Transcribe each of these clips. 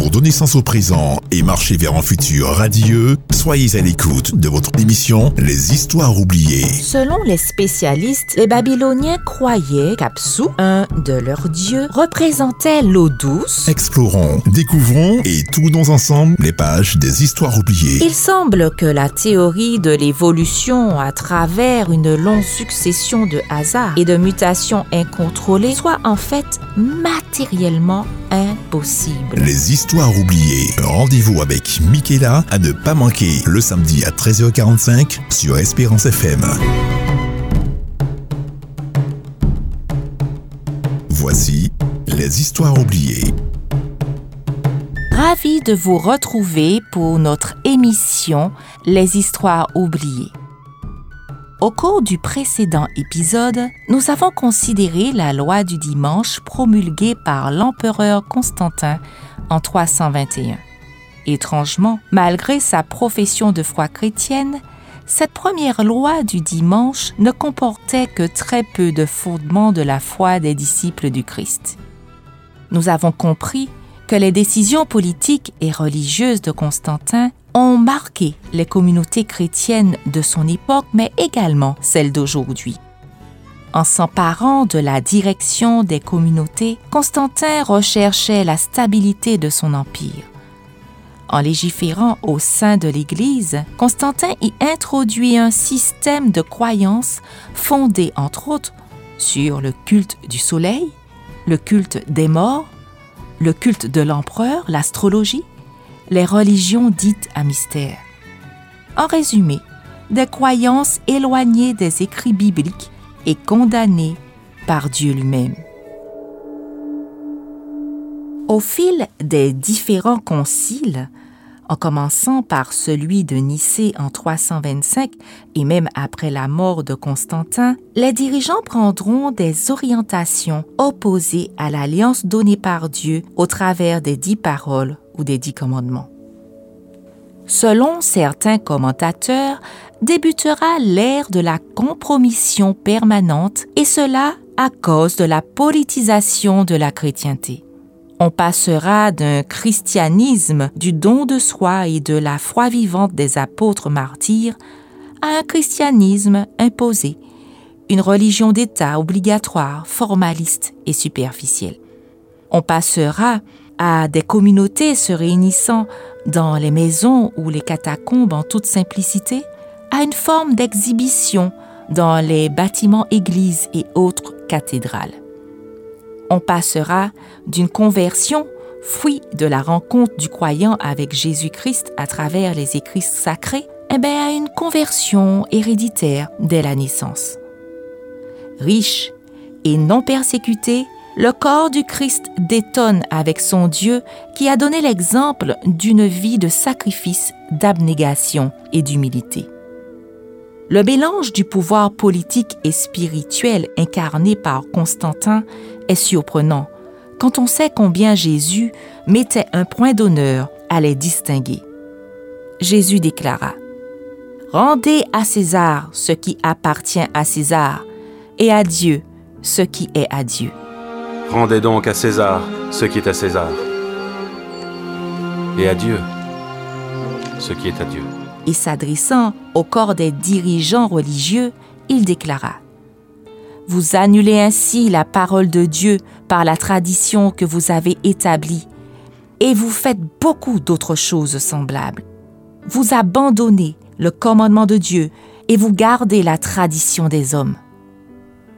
Pour donner sens au présent et marcher vers un futur radieux, soyez à l'écoute de votre émission Les Histoires oubliées. Selon les spécialistes, les Babyloniens croyaient qu'Apsu, un de leurs dieux, représentait l'eau douce. Explorons, découvrons et tournons ensemble les pages des Histoires oubliées. Il semble que la théorie de l'évolution à travers une longue succession de hasards et de mutations incontrôlées soit en fait matériellement impossible. Les Histoires oubliées. Rendez-vous avec Michaela à ne pas manquer le samedi à 13h45 sur Espérance FM. Voici les Histoires oubliées. Ravi de vous retrouver pour notre émission Les histoires oubliées. Au cours du précédent épisode, nous avons considéré la loi du dimanche promulguée par l'empereur Constantin en 321. Étrangement, malgré sa profession de foi chrétienne, cette première loi du dimanche ne comportait que très peu de fondements de la foi des disciples du Christ. Nous avons compris que les décisions politiques et religieuses de Constantin ont marqué les communautés chrétiennes de son époque, mais également celles d'aujourd'hui. En s'emparant de la direction des communautés, Constantin recherchait la stabilité de son empire. En légiférant au sein de l'Église, Constantin y introduit un système de croyances fondé entre autres sur le culte du soleil, le culte des morts, le culte de l'empereur, l'astrologie, les religions dites à mystère. En résumé, des croyances éloignées des écrits bibliques et condamnées par Dieu lui-même. Au fil des différents conciles, en commençant par celui de Nicée en 325 et même après la mort de Constantin, les dirigeants prendront des orientations opposées à l'alliance donnée par Dieu au travers des dix paroles ou des dix commandements. Selon certains commentateurs, débutera l'ère de la compromission permanente et cela à cause de la politisation de la chrétienté. On passera d'un christianisme du don de soi et de la foi vivante des apôtres martyrs à un christianisme imposé, une religion d'État obligatoire, formaliste et superficielle. On passera à des communautés se réunissant dans les maisons ou les catacombes en toute simplicité, à une forme d'exhibition dans les bâtiments églises et autres cathédrales. On passera d'une conversion, fruit de la rencontre du croyant avec Jésus-Christ à travers les écrits sacrés, eh bien, à une conversion héréditaire dès la naissance. Riche et non persécuté, le corps du Christ détonne avec son Dieu qui a donné l'exemple d'une vie de sacrifice, d'abnégation et d'humilité. Le mélange du pouvoir politique et spirituel incarné par Constantin est surprenant quand on sait combien Jésus mettait un point d'honneur à les distinguer. Jésus déclara, Rendez à César ce qui appartient à César et à Dieu ce qui est à Dieu. Rendez donc à César ce qui est à César, et à Dieu ce qui est à Dieu. Et s'adressant au corps des dirigeants religieux, il déclara, Vous annulez ainsi la parole de Dieu par la tradition que vous avez établie, et vous faites beaucoup d'autres choses semblables. Vous abandonnez le commandement de Dieu et vous gardez la tradition des hommes.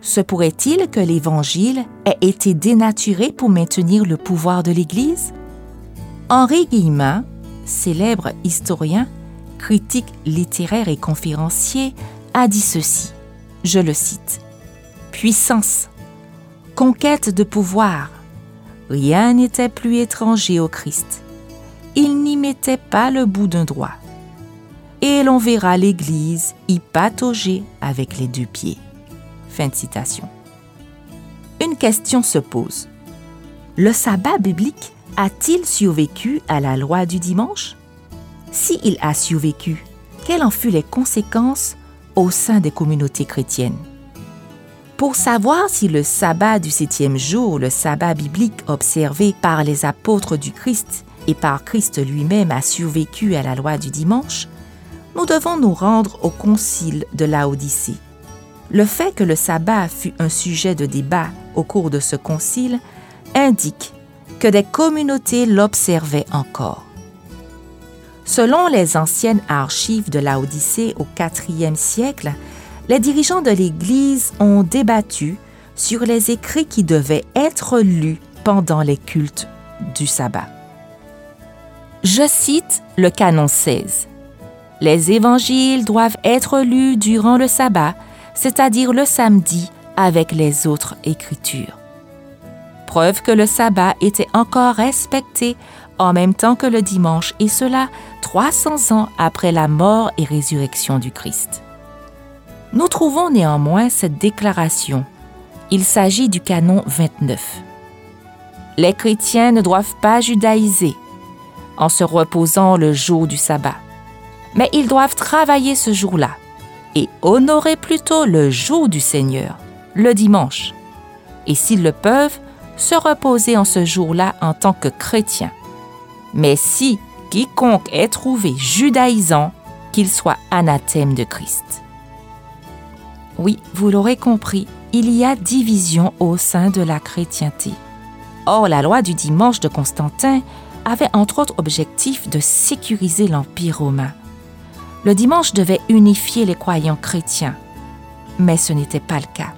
Se pourrait-il que l'Évangile ait été dénaturé pour maintenir le pouvoir de l'Église? Henri Guillemin, célèbre historien, critique littéraire et conférencier, a dit ceci, je le cite, Puissance, conquête de pouvoir, rien n'était plus étranger au Christ. Il n'y mettait pas le bout d'un doigt. Et l'on verra l'Église y patauger avec les deux pieds. Fin de citation. Une question se pose. Le sabbat biblique a-t-il survécu à la loi du dimanche? S'il a survécu, quelles en furent les conséquences au sein des communautés chrétiennes? Pour savoir si le sabbat du septième jour, le sabbat biblique observé par les apôtres du Christ, et par Christ lui-même a survécu à la loi du dimanche, nous devons nous rendre au concile de Laodicée. Le fait que le sabbat fut un sujet de débat au cours de ce concile indique que des communautés l'observaient encore. Selon les anciennes archives de Laodicée au IVe siècle, les dirigeants de l'Église ont débattu sur les écrits qui devaient être lus pendant les cultes du sabbat. Je cite le canon 16. Les évangiles doivent être lus durant le sabbat, c'est-à-dire le samedi, avec les autres écritures. Preuve que le sabbat était encore respecté en même temps que le dimanche, et cela 300 ans après la mort et résurrection du Christ. Nous trouvons néanmoins cette déclaration. Il s'agit du canon 29. Les chrétiens ne doivent pas judaïser en se reposant le jour du sabbat, mais ils doivent travailler ce jour-là et honorer plutôt le jour du Seigneur, le dimanche, et s'ils le peuvent, se reposer en ce jour-là en tant que chrétiens. Mais si quiconque est trouvé judaïsant, qu'il soit anathème de Christ. Oui, vous l'aurez compris, il y a division au sein de la chrétienté. Or, la loi du dimanche de Constantin avait entre autres objectif de sécuriser l'Empire romain. Le dimanche devait unifier les croyants chrétiens, mais ce n'était pas le cas.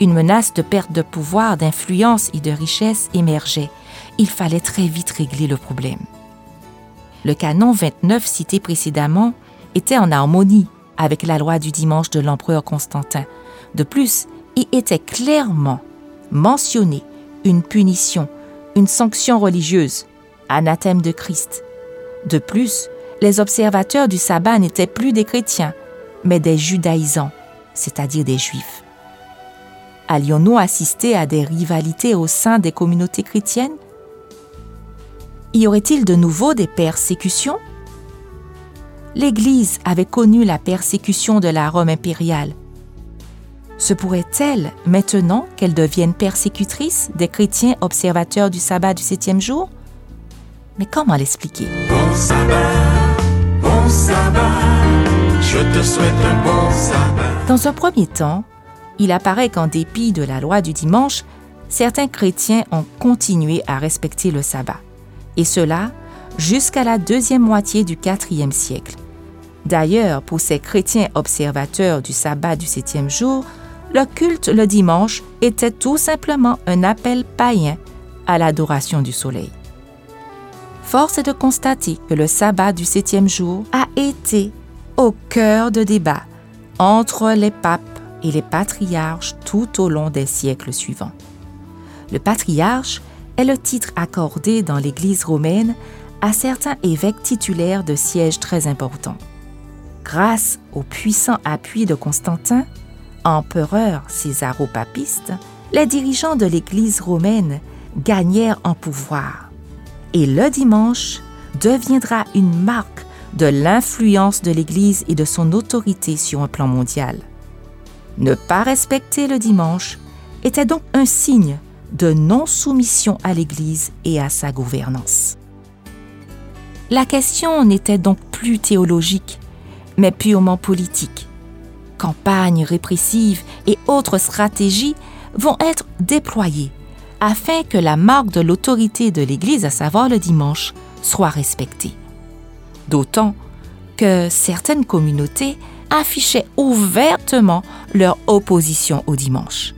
Une menace de perte de pouvoir, d'influence et de richesse émergeait. Il fallait très vite régler le problème. Le canon 29 cité précédemment était en harmonie avec la loi du dimanche de l'empereur Constantin. De plus, il était clairement mentionné une punition, une sanction religieuse, anathème de Christ. De plus, les observateurs du sabbat n'étaient plus des chrétiens, mais des judaïsants, c'est-à-dire des juifs. Allions-nous assister à des rivalités au sein des communautés chrétiennes? Y aurait-il de nouveau des persécutions? L'Église avait connu la persécution de la Rome impériale. Se pourrait-elle, maintenant qu'elle devienne persécutrice des chrétiens observateurs du sabbat du septième jour? Mais comment l'expliquer? Bon sabbat, je te souhaite un bon sabbat. Dans un premier temps, il apparaît qu'en dépit de la loi du dimanche, certains chrétiens ont continué à respecter le sabbat, et cela jusqu'à la deuxième moitié du IVe siècle. D'ailleurs, pour ces chrétiens observateurs du sabbat du septième jour, le culte le dimanche était tout simplement un appel païen à l'adoration du soleil. Force est de constater que le sabbat du septième jour a été au cœur de débats entre les papes et les patriarches tout au long des siècles suivants. Le patriarche est le titre accordé dans l'Église romaine à certains évêques titulaires de sièges très importants. Grâce au puissant appui de Constantin, empereur césaro-papiste, les dirigeants de l'Église romaine gagnèrent en pouvoir. Et le dimanche deviendra une marque de l'influence de l'Église et de son autorité sur un plan mondial. Ne pas respecter le dimanche était donc un signe de non-soumission à l'Église et à sa gouvernance. La question n'était donc plus théologique, mais purement politique. Campagnes répressives et autres stratégies vont être déployées afin que la marque de l'autorité de l'Église, à savoir le dimanche, soit respectée. D'autant que certaines communautés affichaient ouvertement leur opposition au dimanche.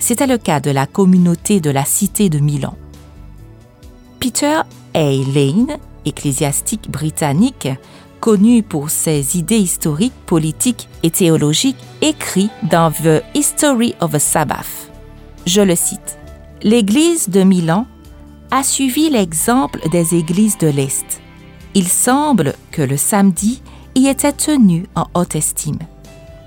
C'était le cas de la communauté de la Cité de Milan. Peter A. Lane, ecclésiastique britannique, connu pour ses idées historiques, politiques et théologiques, écrit dans The History of a Sabbath. Je le cite. L'Église de Milan a suivi l'exemple des églises de l'Est. Il semble que le samedi y était tenu en haute estime.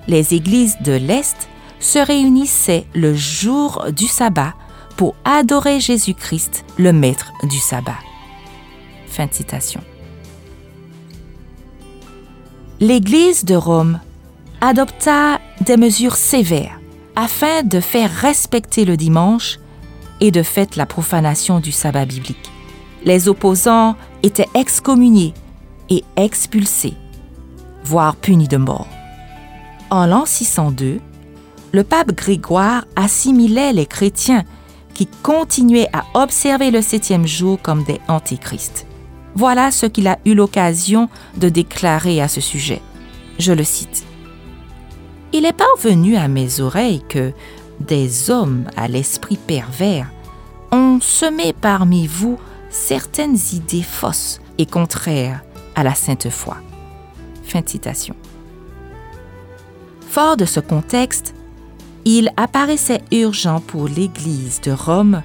Les églises de l'Est se réunissaient le jour du sabbat pour adorer Jésus-Christ, le maître du sabbat. Fin de citation l'Église de Rome adopta des mesures sévères afin de faire respecter le dimanche et de faire la profanation du sabbat biblique. les opposants étaient excommuniés et expulsés, voire punis de mort. En l'an 602, le pape Grégoire assimilait les chrétiens qui continuaient à observer le septième jour comme des antichrists. Voilà ce qu'il a eu l'occasion de déclarer à ce sujet. Je le cite. Il est parvenu à mes oreilles que des hommes à l'esprit pervers ont semé parmi vous certaines idées fausses et contraires à la sainte foi. Fin de citation. Fort de ce contexte, il apparaissait urgent pour l'Église de Rome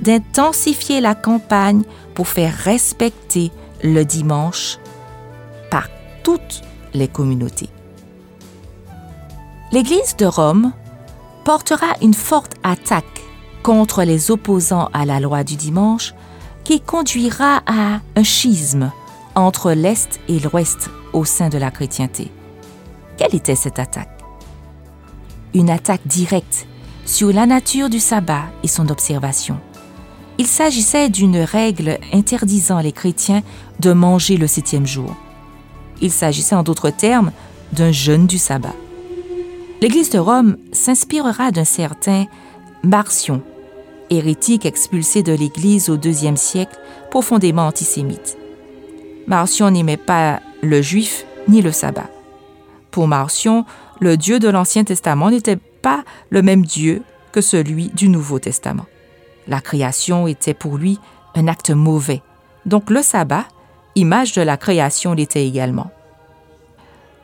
d'intensifier la campagne pour faire respecter le dimanche par toutes les communautés. L'Église de Rome portera une forte attaque contre les opposants à la loi du dimanche qui conduira à un schisme entre l'Est et l'Ouest au sein de la chrétienté. Quelle était cette attaque? Une attaque directe sur la nature du sabbat et son observation. Il s'agissait d'une règle interdisant les chrétiens de manger le septième jour. Il s'agissait en d'autres termes d'un jeûne du sabbat. L'Église de Rome s'inspirera d'un certain Marcion, hérétique expulsé de l'Église au IIe siècle, profondément antisémite. Marcion n'aimait pas le juif ni le sabbat. Pour Marcion, le Dieu de l'Ancien Testament n'était pas le même Dieu que celui du Nouveau Testament. La création était pour lui un acte mauvais, donc le sabbat, image de la création, l'était également.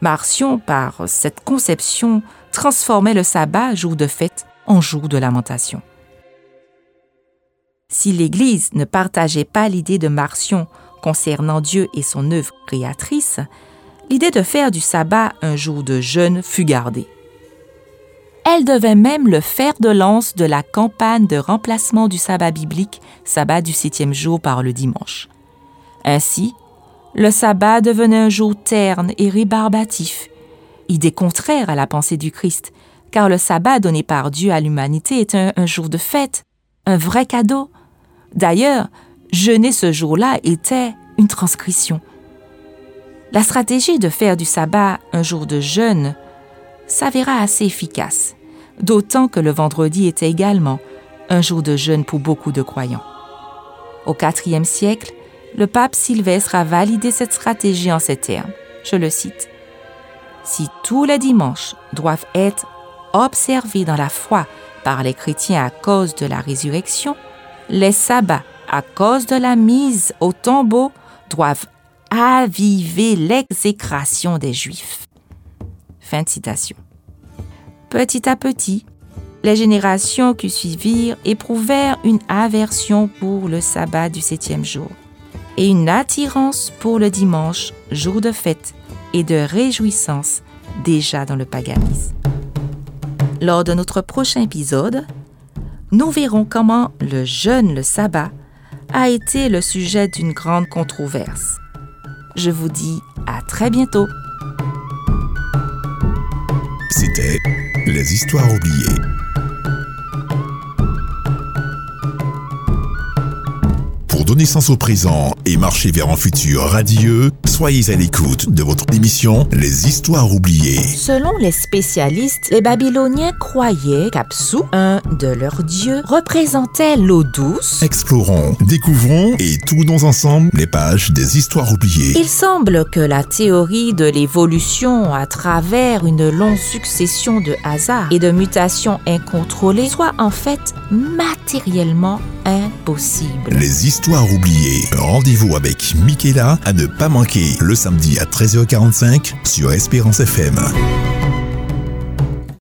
Marcion, par cette conception, transformait le sabbat, jour de fête, en jour de lamentation. Si l'Église ne partageait pas l'idée de Marcion concernant Dieu et son œuvre créatrice, l'idée de faire du sabbat un jour de jeûne fut gardée. Elle devait même le fer de lance de la campagne de remplacement du sabbat biblique, sabbat du septième jour par le dimanche. Ainsi, le sabbat devenait un jour terne et rébarbatif, idée contraire à la pensée du Christ, car le sabbat donné par Dieu à l'humanité est un, jour de fête, un vrai cadeau. D'ailleurs, jeûner ce jour-là était une transgression. La stratégie de faire du sabbat un jour de jeûne s'avéra assez efficace, d'autant que le vendredi était également un jour de jeûne pour beaucoup de croyants. Au IVe siècle, le pape Sylvestre a validé cette stratégie en ces termes. Je le cite. Si tous les dimanches doivent être observés dans la foi par les chrétiens à cause de la résurrection, les sabbats à cause de la mise au tombeau doivent aviver l'exécration des Juifs. Fin de citation. Petit à petit, les générations qui suivirent éprouvèrent une aversion pour le sabbat du septième jour et une attirance pour le dimanche, jour de fête et de réjouissance déjà dans le paganisme. Lors de notre prochain épisode, nous verrons comment le jeûne, le sabbat, a été le sujet d'une grande controverse. Je vous dis à très bientôt. C'était Les Histoires oubliées. Donner sens au présent et marcher vers un futur radieux, soyez à l'écoute de votre émission Les Histoires oubliées. Selon les spécialistes, les Babyloniens croyaient qu'Apsu, un de leurs dieux, représentait l'eau douce. Explorons, découvrons et tournons ensemble les pages des Histoires oubliées. Il semble que la théorie de l'évolution à travers une longue succession de hasards et de mutations incontrôlées soit en fait matériellement impossible. Les Histoires oubliées. Rendez-vous avec Michaela à ne pas manquer le samedi à 13h45 sur Espérance FM.